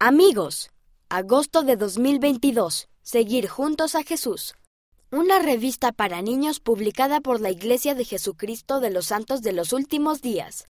Amigos, agosto de 2022. Seguir juntos a Jesús. Una revista para niños publicada por la Iglesia de Jesucristo de los Santos de los Últimos Días.